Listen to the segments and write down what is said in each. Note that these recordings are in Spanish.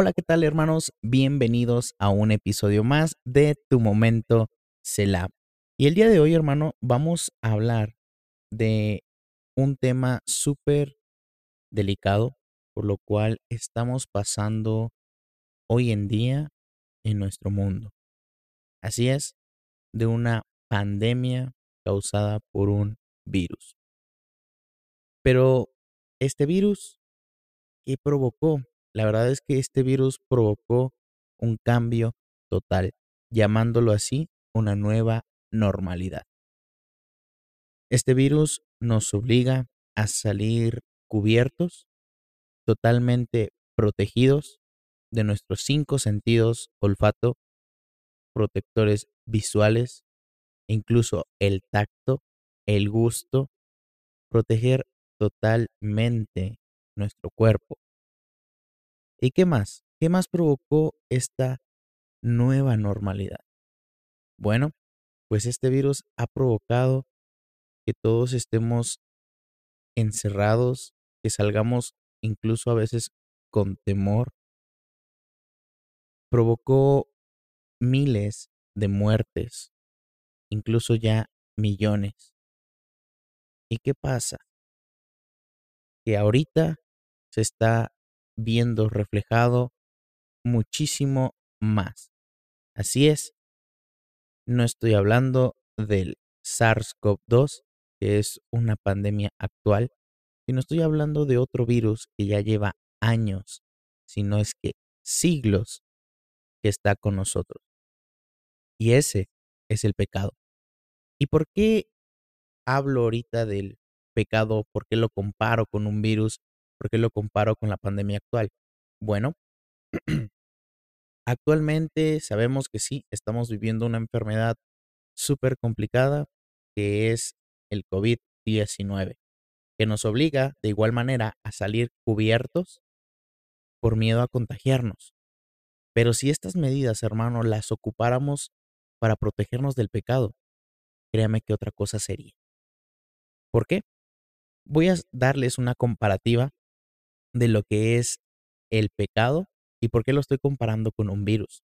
Hola, ¿qué tal hermanos? Bienvenidos a un episodio más de Tu Momento Selah. Y el día de hoy, hermano, vamos a hablar de un tema súper delicado, por lo cual estamos pasando hoy en día en nuestro mundo. Así es, de una pandemia causada por un virus. Pero este virus, ¿qué provocó? La verdad es que este virus provocó un cambio total, llamándolo así una nueva normalidad. Este virus nos obliga a salir cubiertos, totalmente protegidos de nuestros cinco sentidos, olfato, protectores visuales, incluso el tacto, el gusto, proteger totalmente nuestro cuerpo. ¿Y qué más? ¿Qué más provocó esta nueva normalidad? Bueno, pues este virus ha provocado que todos estemos encerrados, que salgamos incluso a veces con temor. Provocó miles de muertes, incluso ya millones. ¿Y qué pasa? Que ahorita se está viendo reflejado muchísimo más. Así es, no estoy hablando del SARS-CoV-2, que es una pandemia actual, sino estoy hablando de otro virus que ya lleva años, si no es que siglos, que está con nosotros. Y ese es el pecado. ¿Y por qué hablo ahorita del pecado? ¿Por qué lo comparo con un virus? ¿Por qué lo comparo con la pandemia actual? Bueno, actualmente sabemos que sí, estamos viviendo una enfermedad súper complicada que es el COVID-19, que nos obliga de igual manera a salir cubiertos por miedo a contagiarnos. Pero si estas medidas, hermano, las ocupáramos para protegernos del pecado, créame que otra cosa sería. ¿Por qué? Voy a darles una comparativa de lo que es el pecado y por qué lo estoy comparando con un virus.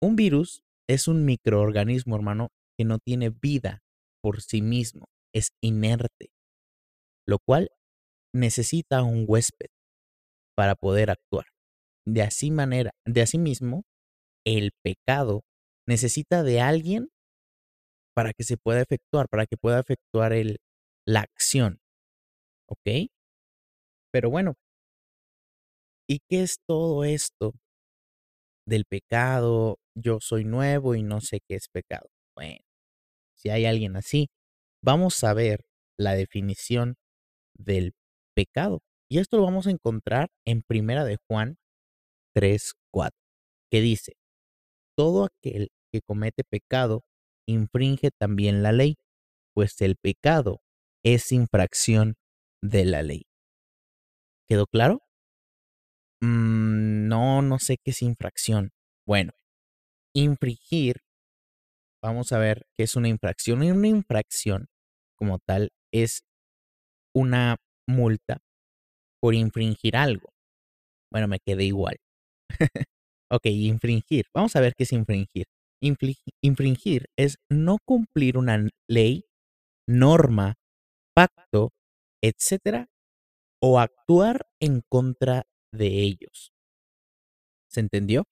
Un virus es un microorganismo, hermano, que no tiene vida por sí mismo, es inerte, lo cual necesita un huésped para poder actuar. De así manera, de así mismo, el pecado necesita de alguien para que se pueda efectuar, para que pueda efectuar el, la acción. ¿Ok? Pero bueno, ¿y qué es todo esto del pecado? Yo soy nuevo y no sé qué es pecado. Bueno, si hay alguien así, vamos a ver la definición del pecado. Y esto lo vamos a encontrar en Primera de Juan 3, 4, que dice, todo aquel que comete pecado infringe también la ley, pues el pecado es infracción de la ley. ¿Quedó claro? Mm, no, no sé qué es infracción. Bueno, infringir, vamos a ver qué es una infracción. Y una infracción, como tal, es una multa por infringir algo. Bueno, me quedé igual. ok, infringir. Vamos a ver qué es infringir. infringir es no cumplir una ley, norma, pacto, etcétera, o actuar en contra de ellos. ¿Se entendió?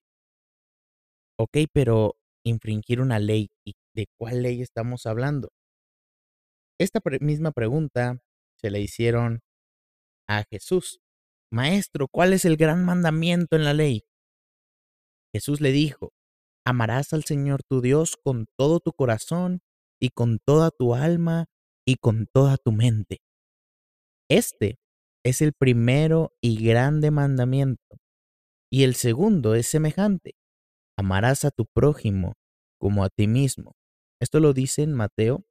Ok, pero infringir una ley, ¿y de cuál ley estamos hablando? Esta misma pregunta se la hicieron a Jesús. Maestro, ¿cuál es el gran mandamiento en la ley? Jesús le dijo, amarás al Señor tu Dios con todo tu corazón y con toda tu alma y con toda tu mente. Este es el primero y grande mandamiento, y el segundo es semejante. amarás a tu prójimo como a ti mismo. Esto lo dice en Mateo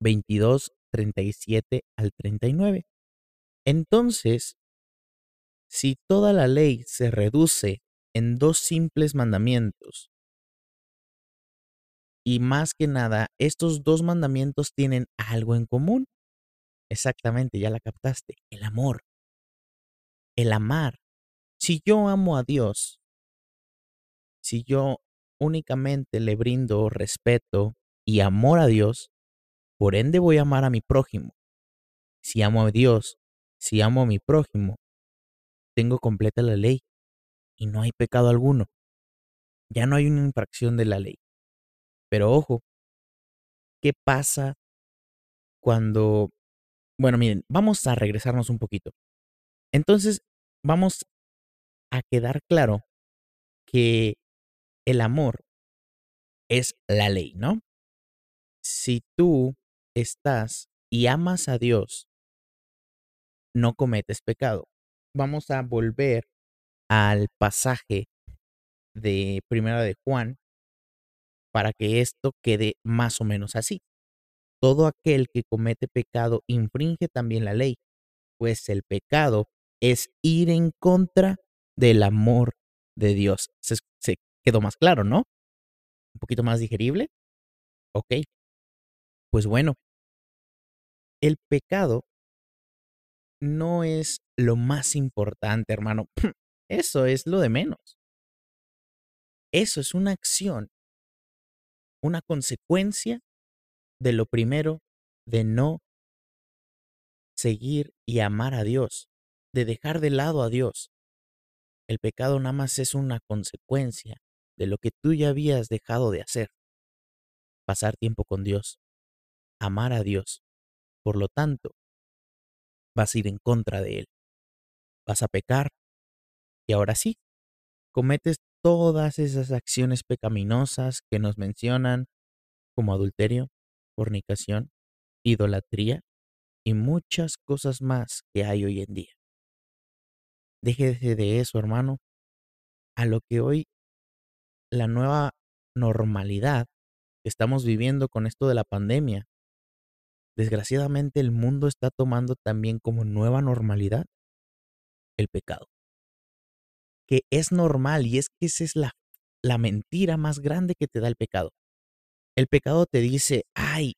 22, 37 al 39. Entonces, si toda la ley se reduce en dos simples mandamientos, y más que nada, estos dos mandamientos tienen algo en común. Exactamente, ya la captaste, el amor. El amar. Si yo amo a Dios, si yo únicamente le brindo respeto y amor a Dios, por ende voy a amar a mi prójimo. Si amo a Dios, si amo a mi prójimo, tengo completa la ley y no hay pecado alguno. Ya no hay una infracción de la ley. Pero ojo, ¿qué pasa cuando... Bueno, miren, vamos a regresarnos un poquito. Entonces, vamos a quedar claro que el amor es la ley, ¿no? Si tú estás y amas a Dios, no cometes pecado. Vamos a volver al pasaje de Primera de Juan, para que esto quede más o menos así. Todo aquel que comete pecado infringe también la ley, pues el pecado es ir en contra del amor de Dios. Se, quedó más claro, ¿no? Un poquito más digerible. Ok. Pues bueno, el pecado no es lo más importante, hermano. Eso es lo de menos. Eso es una acción una consecuencia de lo primero de no seguir y amar a Dios, de dejar de lado a Dios. El pecado nada más es una consecuencia de lo que tú ya habías dejado de hacer. Pasar tiempo con Dios, amar a Dios. Por lo tanto, vas a ir en contra de Él. Vas a pecar y ahora sí, cometes todas esas acciones pecaminosas que nos mencionan como adulterio, fornicación, idolatría y muchas cosas más que hay hoy en día. Déjese de eso, hermano, a lo que hoy la nueva normalidad que estamos viviendo con esto de la pandemia. Desgraciadamente el mundo está tomando también como nueva normalidad el pecado que es normal y es que esa es la, la mentira más grande que te da el pecado. El pecado te dice, ay,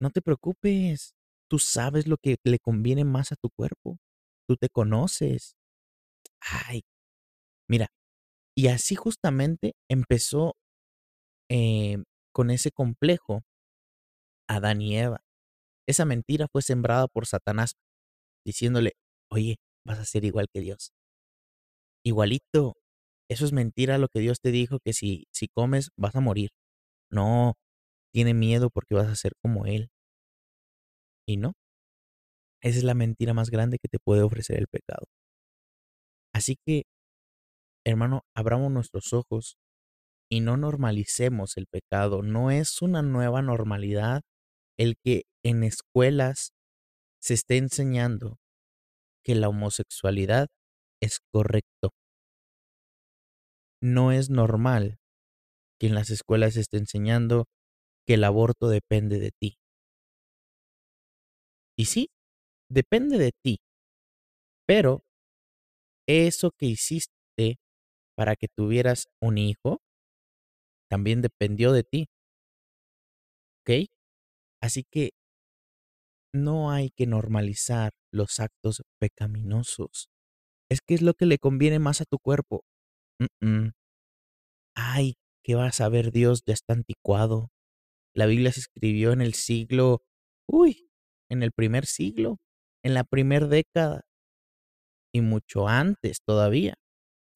no te preocupes, tú sabes lo que le conviene más a tu cuerpo, tú te conoces. Ay, mira, y así justamente empezó eh, con ese complejo Adán y Eva. Esa mentira fue sembrada por Satanás, diciéndole, oye, vas a ser igual que Dios. Igualito. Eso es mentira lo que Dios te dijo, que si, si comes vas a morir. No, tiene miedo porque vas a ser como Él. Y no. Esa es la mentira más grande que te puede ofrecer el pecado. Así que, hermano, abramos nuestros ojos y no normalicemos el pecado. No es una nueva normalidad el que en escuelas se esté enseñando que la homosexualidad es correcto. No es normal que en las escuelas se esté enseñando que el aborto depende de ti. Y sí, depende de ti. Pero eso que hiciste para que tuvieras un hijo también dependió de ti. ¿Ok? Así que no hay que normalizar los actos pecaminosos. Es que es lo que le conviene más a tu cuerpo. Ay, ¿qué vas a ver Dios? Ya está anticuado. La Biblia se escribió en el siglo, uy, en el primer siglo, en la primera década y mucho antes todavía.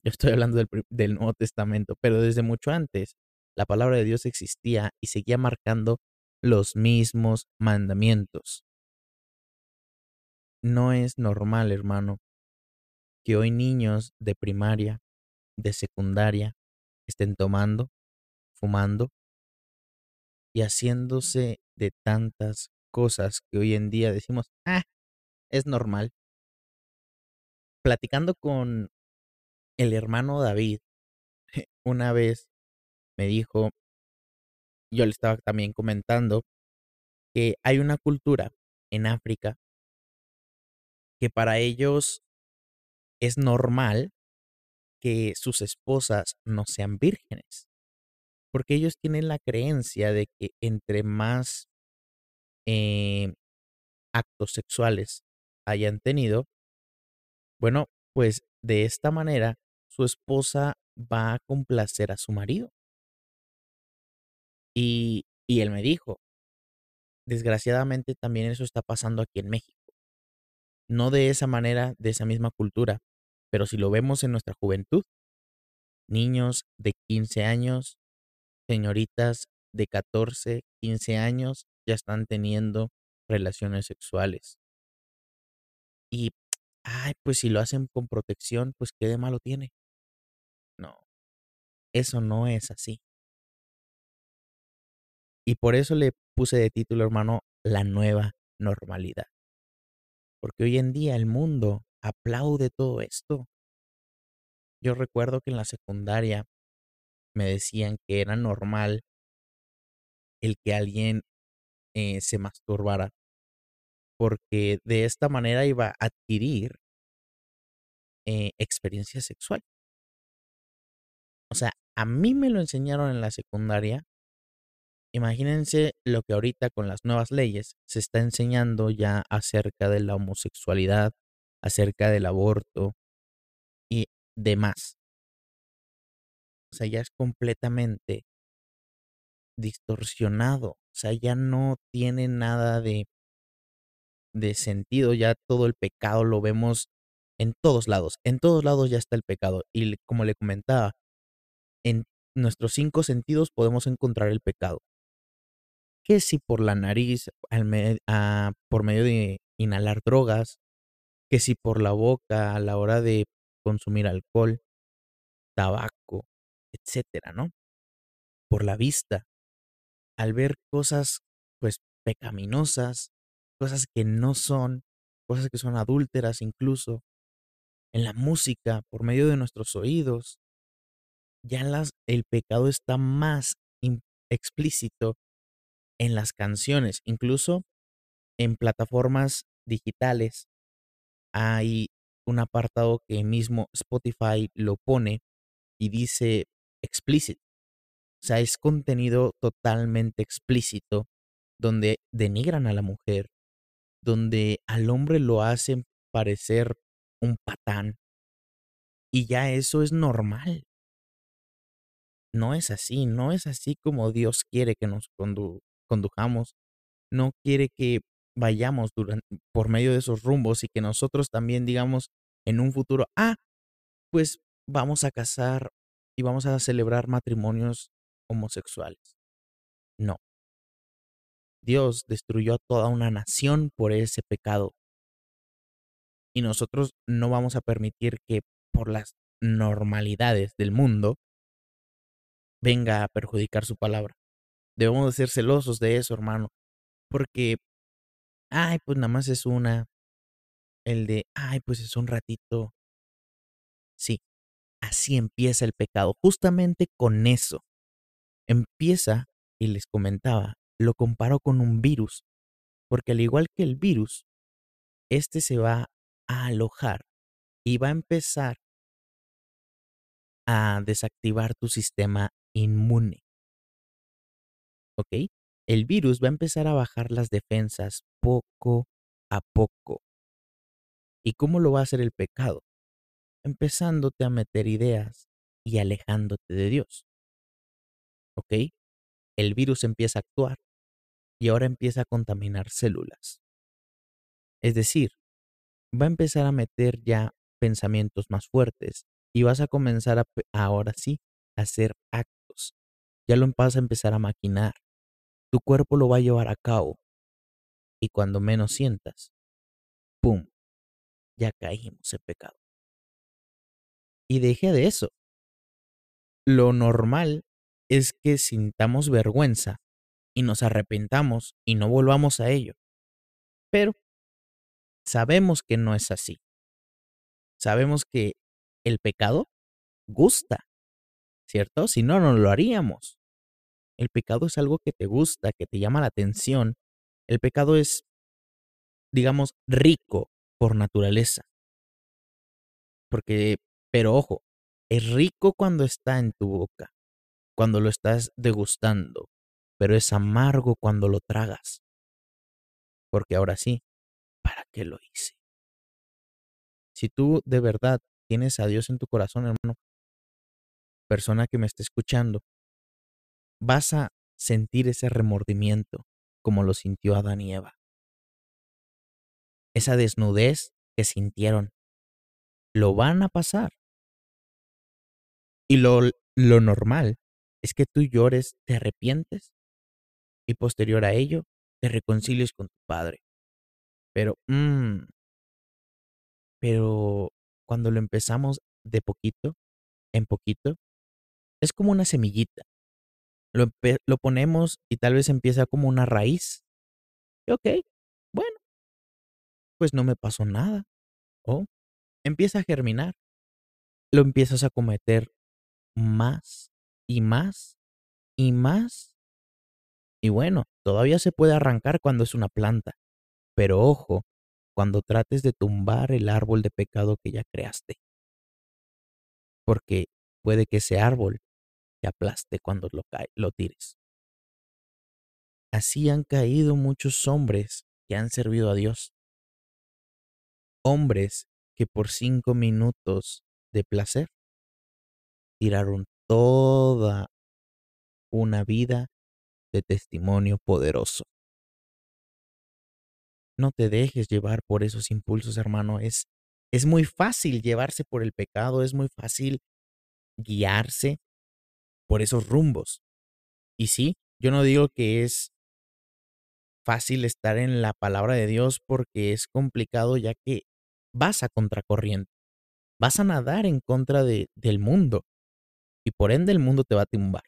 Yo estoy hablando del, del Nuevo Testamento, pero desde mucho antes la palabra de Dios existía y seguía marcando los mismos mandamientos. No es normal, hermano, que hoy niños de primaria, de secundaria, estén tomando, fumando y haciéndose de tantas cosas que hoy en día decimos, ah, es normal. Platicando con el hermano David, una vez me dijo, yo le estaba también comentando, que hay una cultura en África que para ellos es normal que sus esposas no sean vírgenes, porque ellos tienen la creencia de que entre más eh, actos sexuales hayan tenido, bueno, pues de esta manera su esposa va a complacer a su marido. Y, y él me dijo, desgraciadamente también eso está pasando aquí en México. No de esa manera, de esa misma cultura, pero si lo vemos en nuestra juventud, niños de 15 años, señoritas de 14, 15 años ya están teniendo relaciones sexuales. Y, ay, pues si lo hacen con protección, pues qué de malo tiene. No, eso no es así. Y por eso le puse de título, hermano, la nueva normalidad. Porque hoy en día el mundo aplaude todo esto. Yo recuerdo que en la secundaria me decían que era normal el que alguien eh, se masturbara, porque de esta manera iba a adquirir eh, experiencia sexual. O sea, a mí me lo enseñaron en la secundaria. Imagínense lo que ahorita con las nuevas leyes se está enseñando ya acerca de la homosexualidad, acerca del aborto y demás. O sea, ya es completamente distorsionado. O sea, ya no tiene nada de, de sentido. Ya todo el pecado lo vemos en todos lados. En todos lados ya está el pecado. Y como le comentaba, en nuestros cinco sentidos podemos encontrar el pecado. Que si por la nariz, ah, por medio de inhalar drogas, que si por la boca a la hora de consumir alcohol, tabaco, etcétera, ¿no? Por la vista, al ver cosas pues pecaminosas, cosas que no son, cosas que son adúlteras incluso, en la música, por medio de nuestros oídos, ya las, el pecado está más explícito en las canciones, incluso en plataformas digitales. Hay un apartado que mismo Spotify lo pone y dice explicit. O sea, es contenido totalmente explícito donde denigran a la mujer, donde al hombre lo hacen parecer un patán. Y ya eso es normal. No es así, no es así como Dios quiere que nos condujamos. No quiere que vayamos por medio de esos rumbos y que nosotros también digamos en un futuro, ah, pues vamos a casar y vamos a celebrar matrimonios homosexuales. No. Dios destruyó a toda una nación por ese pecado. Y nosotros no vamos a permitir que por las normalidades del mundo venga a perjudicar su palabra. Debemos de ser celosos de eso, hermano. Porque, ay, pues nada más es una. El de, ay, pues es un ratito. Sí, así empieza el pecado, justamente con eso. Empieza, y les comentaba, lo comparo con un virus, porque al igual que el virus, este se va a alojar y va a empezar a desactivar tu sistema inmune. ¿Ok? El virus va a empezar a bajar las defensas poco a poco. ¿Y cómo lo va a hacer el pecado? Empezándote a meter ideas y alejándote de Dios. ¿Ok? El virus empieza a actuar y ahora empieza a contaminar células. Es decir, va a empezar a meter ya pensamientos más fuertes y vas a comenzar a, ahora sí a hacer actos. Ya lo vas a empezar a maquinar. Tu cuerpo lo va a llevar a cabo. Y cuando menos sientas, ¡pum! Ya caímos en pecado. Y deje de eso. Lo normal es que sintamos vergüenza y nos arrepentamos y no volvamos a ello. Pero sabemos que no es así. Sabemos que el pecado gusta. ¿cierto? Si no, no lo haríamos. El pecado es algo que te gusta, que te llama la atención. El pecado es, digamos, rico por naturaleza. Porque, pero ojo, es rico cuando está en tu boca, cuando lo estás degustando, pero es amargo cuando lo tragas. Porque ahora sí, ¿para qué lo hice? Si tú de verdad tienes a Dios en tu corazón, hermano, persona que me esté escuchando, vas a sentir ese remordimiento como lo sintió Adán y Eva. Esa desnudez que sintieron, lo van a pasar. Y lo, lo normal es que tú llores, te arrepientes y posterior a ello te reconcilies con tu padre. Pero, mmm, pero cuando lo empezamos de poquito, en poquito, es como una semillita. Lo, lo ponemos y tal vez empieza como una raíz. Y ok, bueno, pues no me pasó nada. O empieza a germinar. Lo empiezas a cometer más y más y más. Y bueno, todavía se puede arrancar cuando es una planta. Pero ojo, cuando trates de tumbar el árbol de pecado que ya creaste. Porque puede que ese árbol te aplaste cuando lo, lo tires. Así han caído muchos hombres que han servido a Dios. Hombres que por cinco minutos de placer tiraron toda una vida de testimonio poderoso. No te dejes llevar por esos impulsos, hermano. Es, es muy fácil llevarse por el pecado, es muy fácil guiarse por esos rumbos. Y sí, yo no digo que es fácil estar en la palabra de Dios porque es complicado ya que vas a contracorriente, vas a nadar en contra de, del mundo y por ende el mundo te va a tumbar,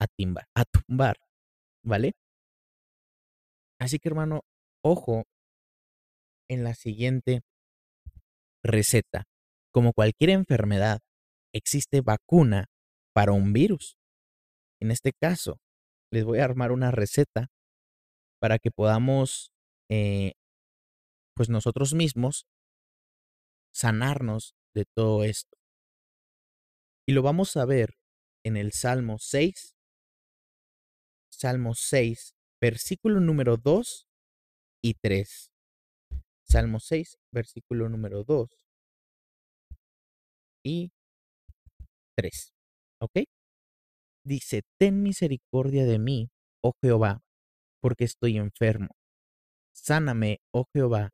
a timbar, a tumbar, ¿vale? Así que hermano, ojo en la siguiente receta. Como cualquier enfermedad, existe vacuna para un virus. En este caso, les voy a armar una receta para que podamos, eh, pues nosotros mismos, sanarnos de todo esto. Y lo vamos a ver en el Salmo 6, Salmo 6, versículo número 2 y 3. Salmo 6, versículo número 2 y 3. ¿Ok? Dice, ten misericordia de mí, oh Jehová, porque estoy enfermo. Sáname, oh Jehová,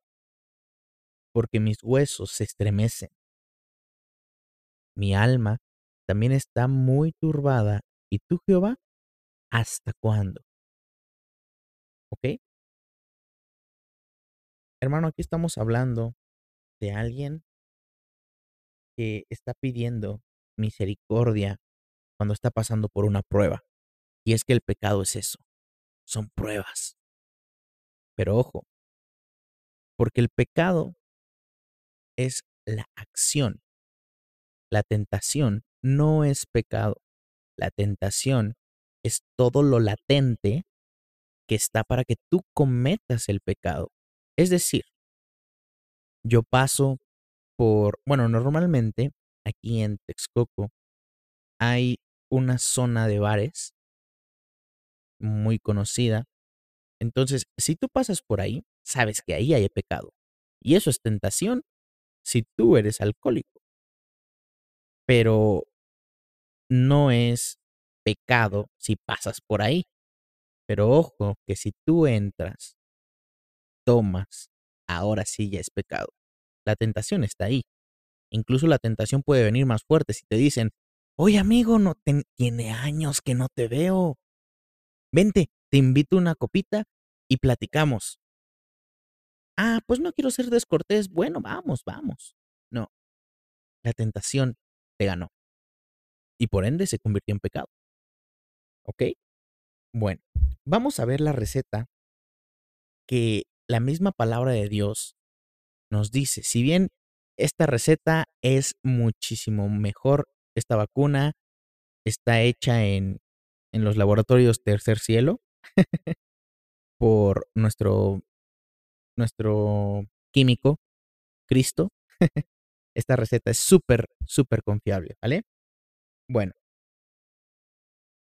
porque mis huesos se estremecen. Mi alma también está muy turbada. ¿Y tú, Jehová? ¿Hasta cuándo? ¿Ok? Hermano, aquí estamos hablando de alguien que está pidiendo misericordia cuando está pasando por una prueba. Y es que el pecado es eso, son pruebas. Pero ojo, porque el pecado es la acción. La tentación no es pecado. La tentación es todo lo latente que está para que tú cometas el pecado. Es decir, yo paso por, bueno, normalmente aquí en Texcoco hay una zona de bares muy conocida. Entonces, si tú pasas por ahí, sabes que ahí hay pecado. Y eso es tentación si tú eres alcohólico. Pero no es pecado si pasas por ahí. Pero ojo, que si tú entras, tomas, ahora sí ya es pecado. La tentación está ahí. Incluso la tentación puede venir más fuerte si te dicen, oye amigo, no tiene años que no te veo. Vente, te invito una copita y platicamos. Ah, pues no quiero ser descortés. Bueno, vamos, vamos. No, la tentación te ganó. Y por ende se convirtió en pecado. ¿Ok? Bueno, vamos a ver la receta que la misma palabra de Dios nos dice, si bien esta receta es muchísimo mejor, esta vacuna está hecha en, en los laboratorios Tercer Cielo por nuestro, nuestro químico, Cristo. Esta receta es súper, súper confiable, ¿vale? Bueno,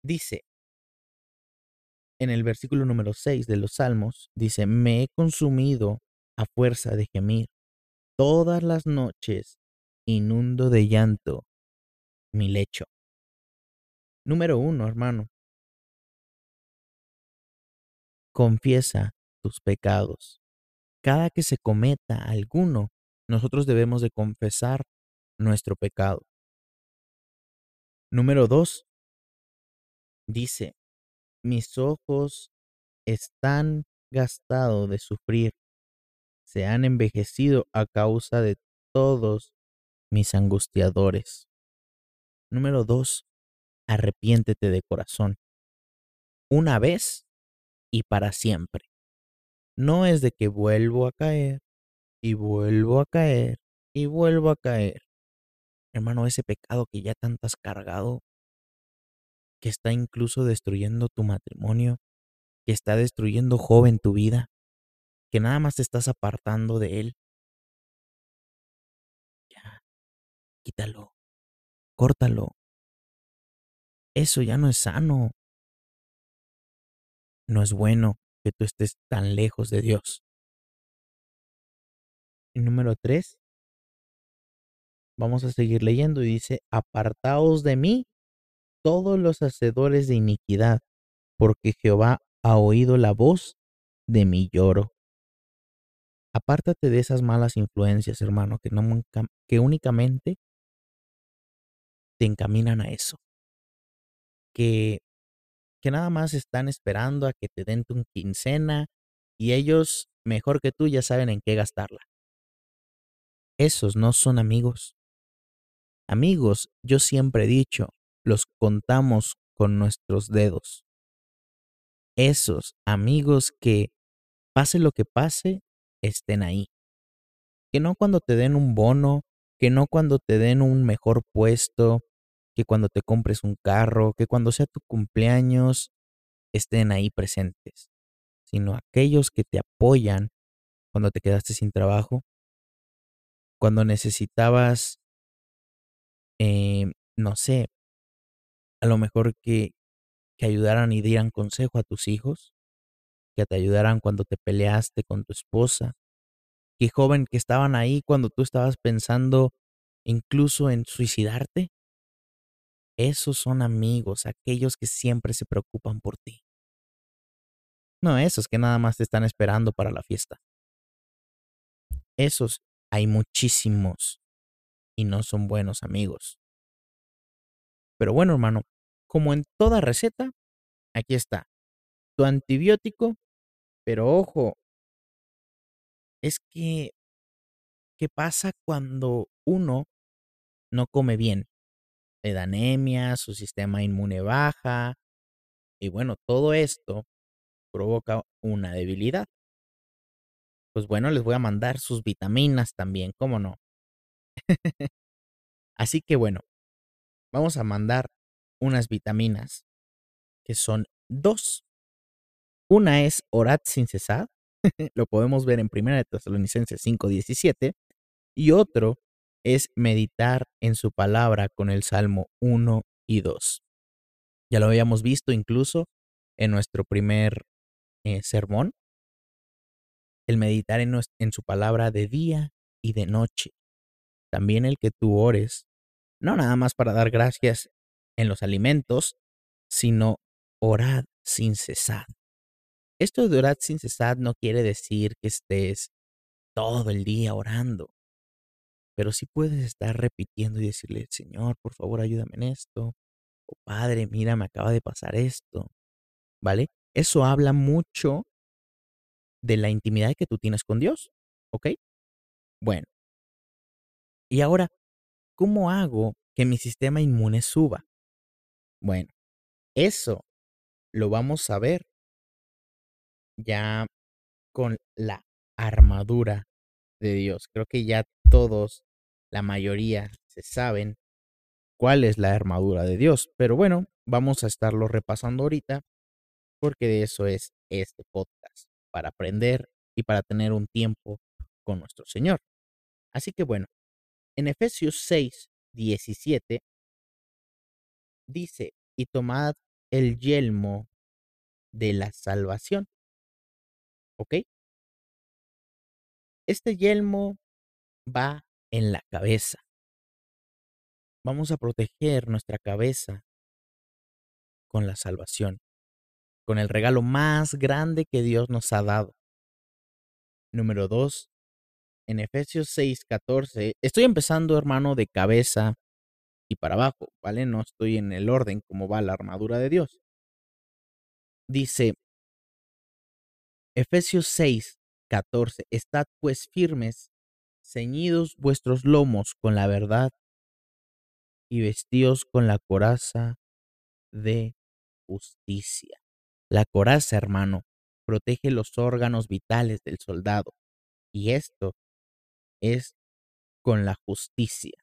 dice en el versículo número 6 de los Salmos, dice, me he consumido a fuerza de gemir. Todas las noches inundo de llanto mi lecho. Número uno, hermano. Confiesa tus pecados. Cada que se cometa alguno, nosotros debemos de confesar nuestro pecado. Número dos, dice, mis ojos están gastados de sufrir, se han envejecido a causa de todos mis angustiadores. Número dos, arrepiéntete de corazón. Una vez y para siempre. No es de que vuelvo a caer y vuelvo a caer y vuelvo a caer. Hermano, ese pecado que ya tanto has cargado, que está incluso destruyendo tu matrimonio, que está destruyendo joven tu vida, que nada más te estás apartando de él. Ya, quítalo, córtalo. Eso ya no es sano. No es bueno que tú estés tan lejos de Dios. Y número tres, vamos a seguir leyendo y dice, apartaos de mí todos los hacedores de iniquidad, porque Jehová ha oído la voz de mi lloro. Apártate de esas malas influencias, hermano, que, no, que únicamente te encaminan a eso. Que, que nada más están esperando a que te den tu quincena y ellos, mejor que tú, ya saben en qué gastarla. Esos no son amigos. Amigos, yo siempre he dicho, los contamos con nuestros dedos. Esos amigos que, pase lo que pase, estén ahí. Que no cuando te den un bono, que no cuando te den un mejor puesto, que cuando te compres un carro, que cuando sea tu cumpleaños, estén ahí presentes, sino aquellos que te apoyan cuando te quedaste sin trabajo, cuando necesitabas, eh, no sé, a lo mejor que, que ayudaran y dieran consejo a tus hijos, que te ayudaran cuando te peleaste con tu esposa, que joven que estaban ahí cuando tú estabas pensando incluso en suicidarte. Esos son amigos, aquellos que siempre se preocupan por ti. No esos que nada más te están esperando para la fiesta. Esos hay muchísimos y no son buenos amigos. Pero bueno, hermano, como en toda receta, aquí está. Tu antibiótico, pero ojo, es que, ¿qué pasa cuando uno no come bien? Le da anemia, su sistema inmune baja, y bueno, todo esto provoca una debilidad. Pues bueno, les voy a mandar sus vitaminas también, ¿cómo no? Así que bueno, vamos a mandar unas vitaminas que son dos. Una es orat sin cesar, lo podemos ver en 1 de Tesalonicenses 5:17, y otro es meditar en su palabra con el Salmo 1 y 2. Ya lo habíamos visto incluso en nuestro primer eh, sermón, el meditar en, en su palabra de día y de noche. También el que tú ores, no nada más para dar gracias en los alimentos, sino orad sin cesar. Esto de orad sin cesar no quiere decir que estés todo el día orando, pero sí puedes estar repitiendo y decirle, Señor, por favor, ayúdame en esto, o Padre, mira, me acaba de pasar esto, ¿vale? Eso habla mucho de la intimidad que tú tienes con Dios, ¿ok? Bueno, y ahora, ¿cómo hago que mi sistema inmune suba? Bueno, eso lo vamos a ver ya con la armadura de Dios. Creo que ya todos, la mayoría, se saben cuál es la armadura de Dios. Pero bueno, vamos a estarlo repasando ahorita porque de eso es este podcast, para aprender y para tener un tiempo con nuestro Señor. Así que bueno, en Efesios 6, 17 dice, y tomad el yelmo de la salvación. ¿Ok? Este yelmo va en la cabeza. Vamos a proteger nuestra cabeza con la salvación, con el regalo más grande que Dios nos ha dado. Número dos, en Efesios 6, 14, estoy empezando, hermano, de cabeza y para abajo, ¿vale? No estoy en el orden como va la armadura de Dios. Dice, Efesios 6, 14, estad pues firmes, ceñidos vuestros lomos con la verdad y vestidos con la coraza de justicia. La coraza, hermano, protege los órganos vitales del soldado y esto es con la justicia.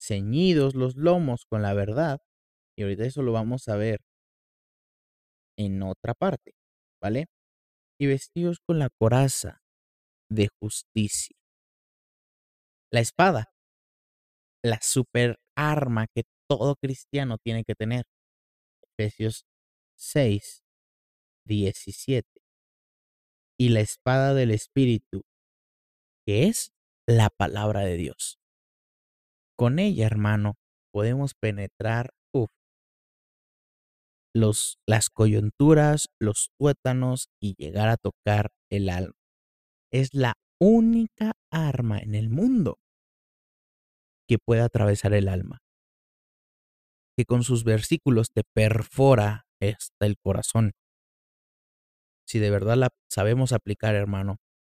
Ceñidos los lomos con la verdad y ahorita eso lo vamos a ver en otra parte, ¿vale? Y vestidos con la coraza de justicia. La espada, la super arma que todo cristiano tiene que tener. Efesios 6, 17. Y la espada del Espíritu, que es la palabra de Dios. Con ella, hermano, podemos penetrar los, las coyunturas, los tuétanos y llegar a tocar el alma. Es la única arma en el mundo que puede atravesar el alma, que con sus versículos te perfora hasta el corazón. Si de verdad la sabemos aplicar, hermano,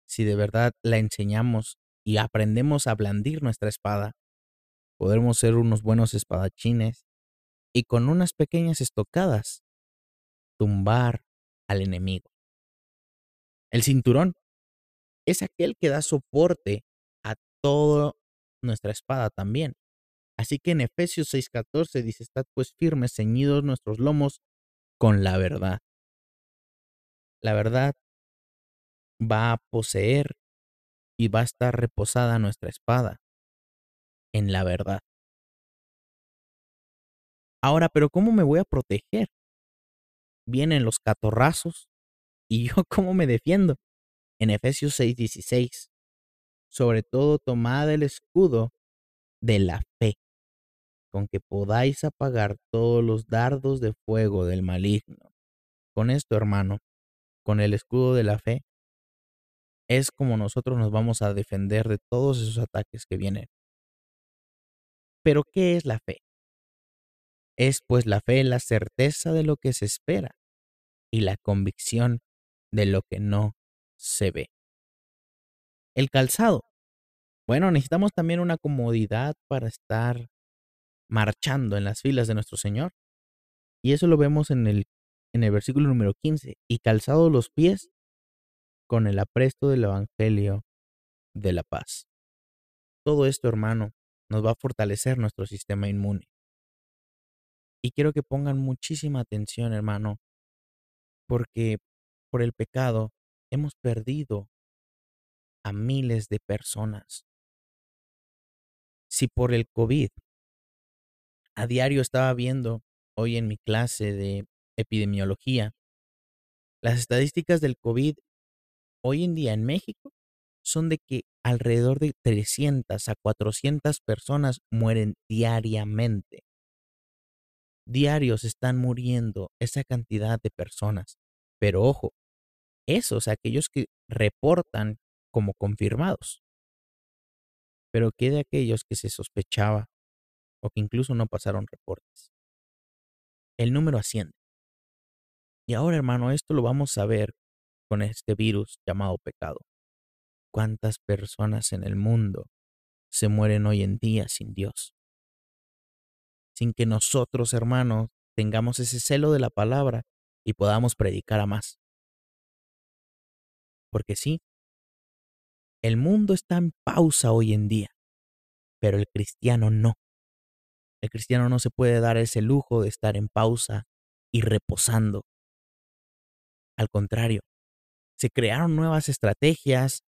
si de verdad la enseñamos y aprendemos a blandir nuestra espada, podremos ser unos buenos espadachines y con unas pequeñas estocadas tumbar al enemigo. El cinturón es aquel que da soporte a todo nuestra espada también. Así que en Efesios 6:14 dice, estad pues firmes, ceñidos nuestros lomos con la verdad. La verdad va a poseer y va a estar reposada nuestra espada en la verdad. Ahora, pero ¿cómo me voy a proteger? Vienen los catorrazos y yo cómo me defiendo. En Efesios 6:16 sobre todo tomad el escudo de la fe, con que podáis apagar todos los dardos de fuego del maligno. Con esto, hermano, con el escudo de la fe, es como nosotros nos vamos a defender de todos esos ataques que vienen. Pero, ¿qué es la fe? Es pues la fe la certeza de lo que se espera y la convicción de lo que no se ve. El calzado. Bueno, necesitamos también una comodidad para estar marchando en las filas de nuestro Señor. Y eso lo vemos en el, en el versículo número 15. Y calzados los pies con el apresto del Evangelio de la paz. Todo esto, hermano, nos va a fortalecer nuestro sistema inmune. Y quiero que pongan muchísima atención, hermano, porque por el pecado hemos perdido a miles de personas. Si por el COVID a diario estaba viendo hoy en mi clase de epidemiología, las estadísticas del COVID hoy en día en México son de que alrededor de 300 a 400 personas mueren diariamente. Diarios están muriendo esa cantidad de personas. Pero ojo, esos, aquellos que reportan como confirmados. Pero ¿qué de aquellos que se sospechaba o que incluso no pasaron reportes? El número asciende. Y ahora, hermano, esto lo vamos a ver con este virus llamado pecado. ¿Cuántas personas en el mundo se mueren hoy en día sin Dios? Sin que nosotros, hermanos, tengamos ese celo de la palabra y podamos predicar a más. Porque sí, el mundo está en pausa hoy en día, pero el cristiano no. El cristiano no se puede dar ese lujo de estar en pausa y reposando. Al contrario, se crearon nuevas estrategias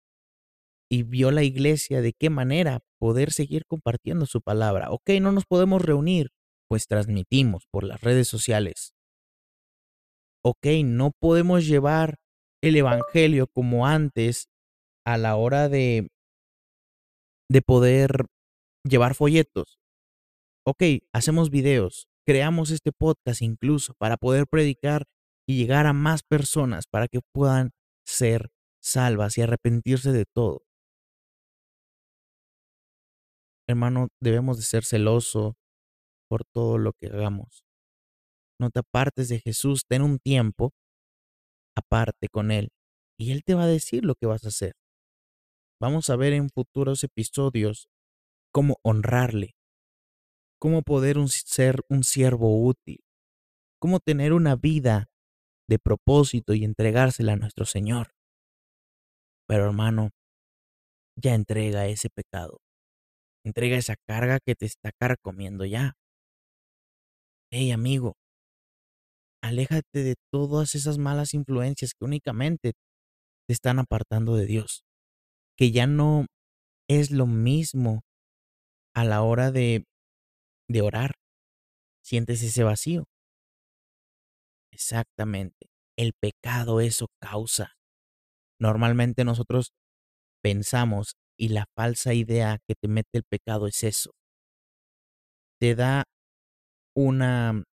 y vio la iglesia de qué manera poder seguir compartiendo su palabra. Ok, no nos podemos reunir, pues transmitimos por las redes sociales. Ok, no podemos llevar el Evangelio como antes a la hora de, de poder llevar folletos. Ok, hacemos videos, creamos este podcast incluso para poder predicar y llegar a más personas para que puedan ser salvas y arrepentirse de todo. Hermano, debemos de ser celoso por todo lo que hagamos. No te apartes de Jesús, ten un tiempo aparte con Él y Él te va a decir lo que vas a hacer. Vamos a ver en futuros episodios cómo honrarle, cómo poder ser un siervo útil, cómo tener una vida de propósito y entregársela a nuestro Señor. Pero hermano, ya entrega ese pecado. Entrega esa carga que te está carcomiendo ya. Hey amigo, aléjate de todas esas malas influencias que únicamente te están apartando de Dios. Que ya no es lo mismo a la hora de, de orar. Sientes ese vacío. Exactamente. El pecado eso causa. Normalmente nosotros pensamos y la falsa idea que te mete el pecado es eso. Te da una,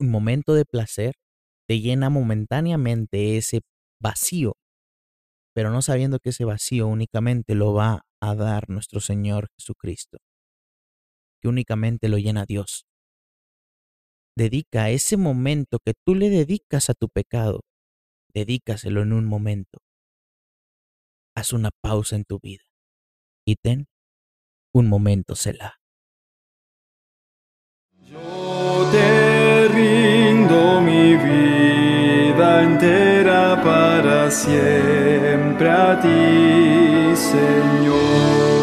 un momento de placer, te llena momentáneamente ese vacío, pero no sabiendo que ese vacío únicamente lo va a dar nuestro Señor Jesucristo, que únicamente lo llena Dios. Dedica ese momento que tú le dedicas a tu pecado, dedícaselo en un momento haz una pausa en tu vida y ten un momento Selah. Yo te rindo mi vida entera para siempre a ti, Señor.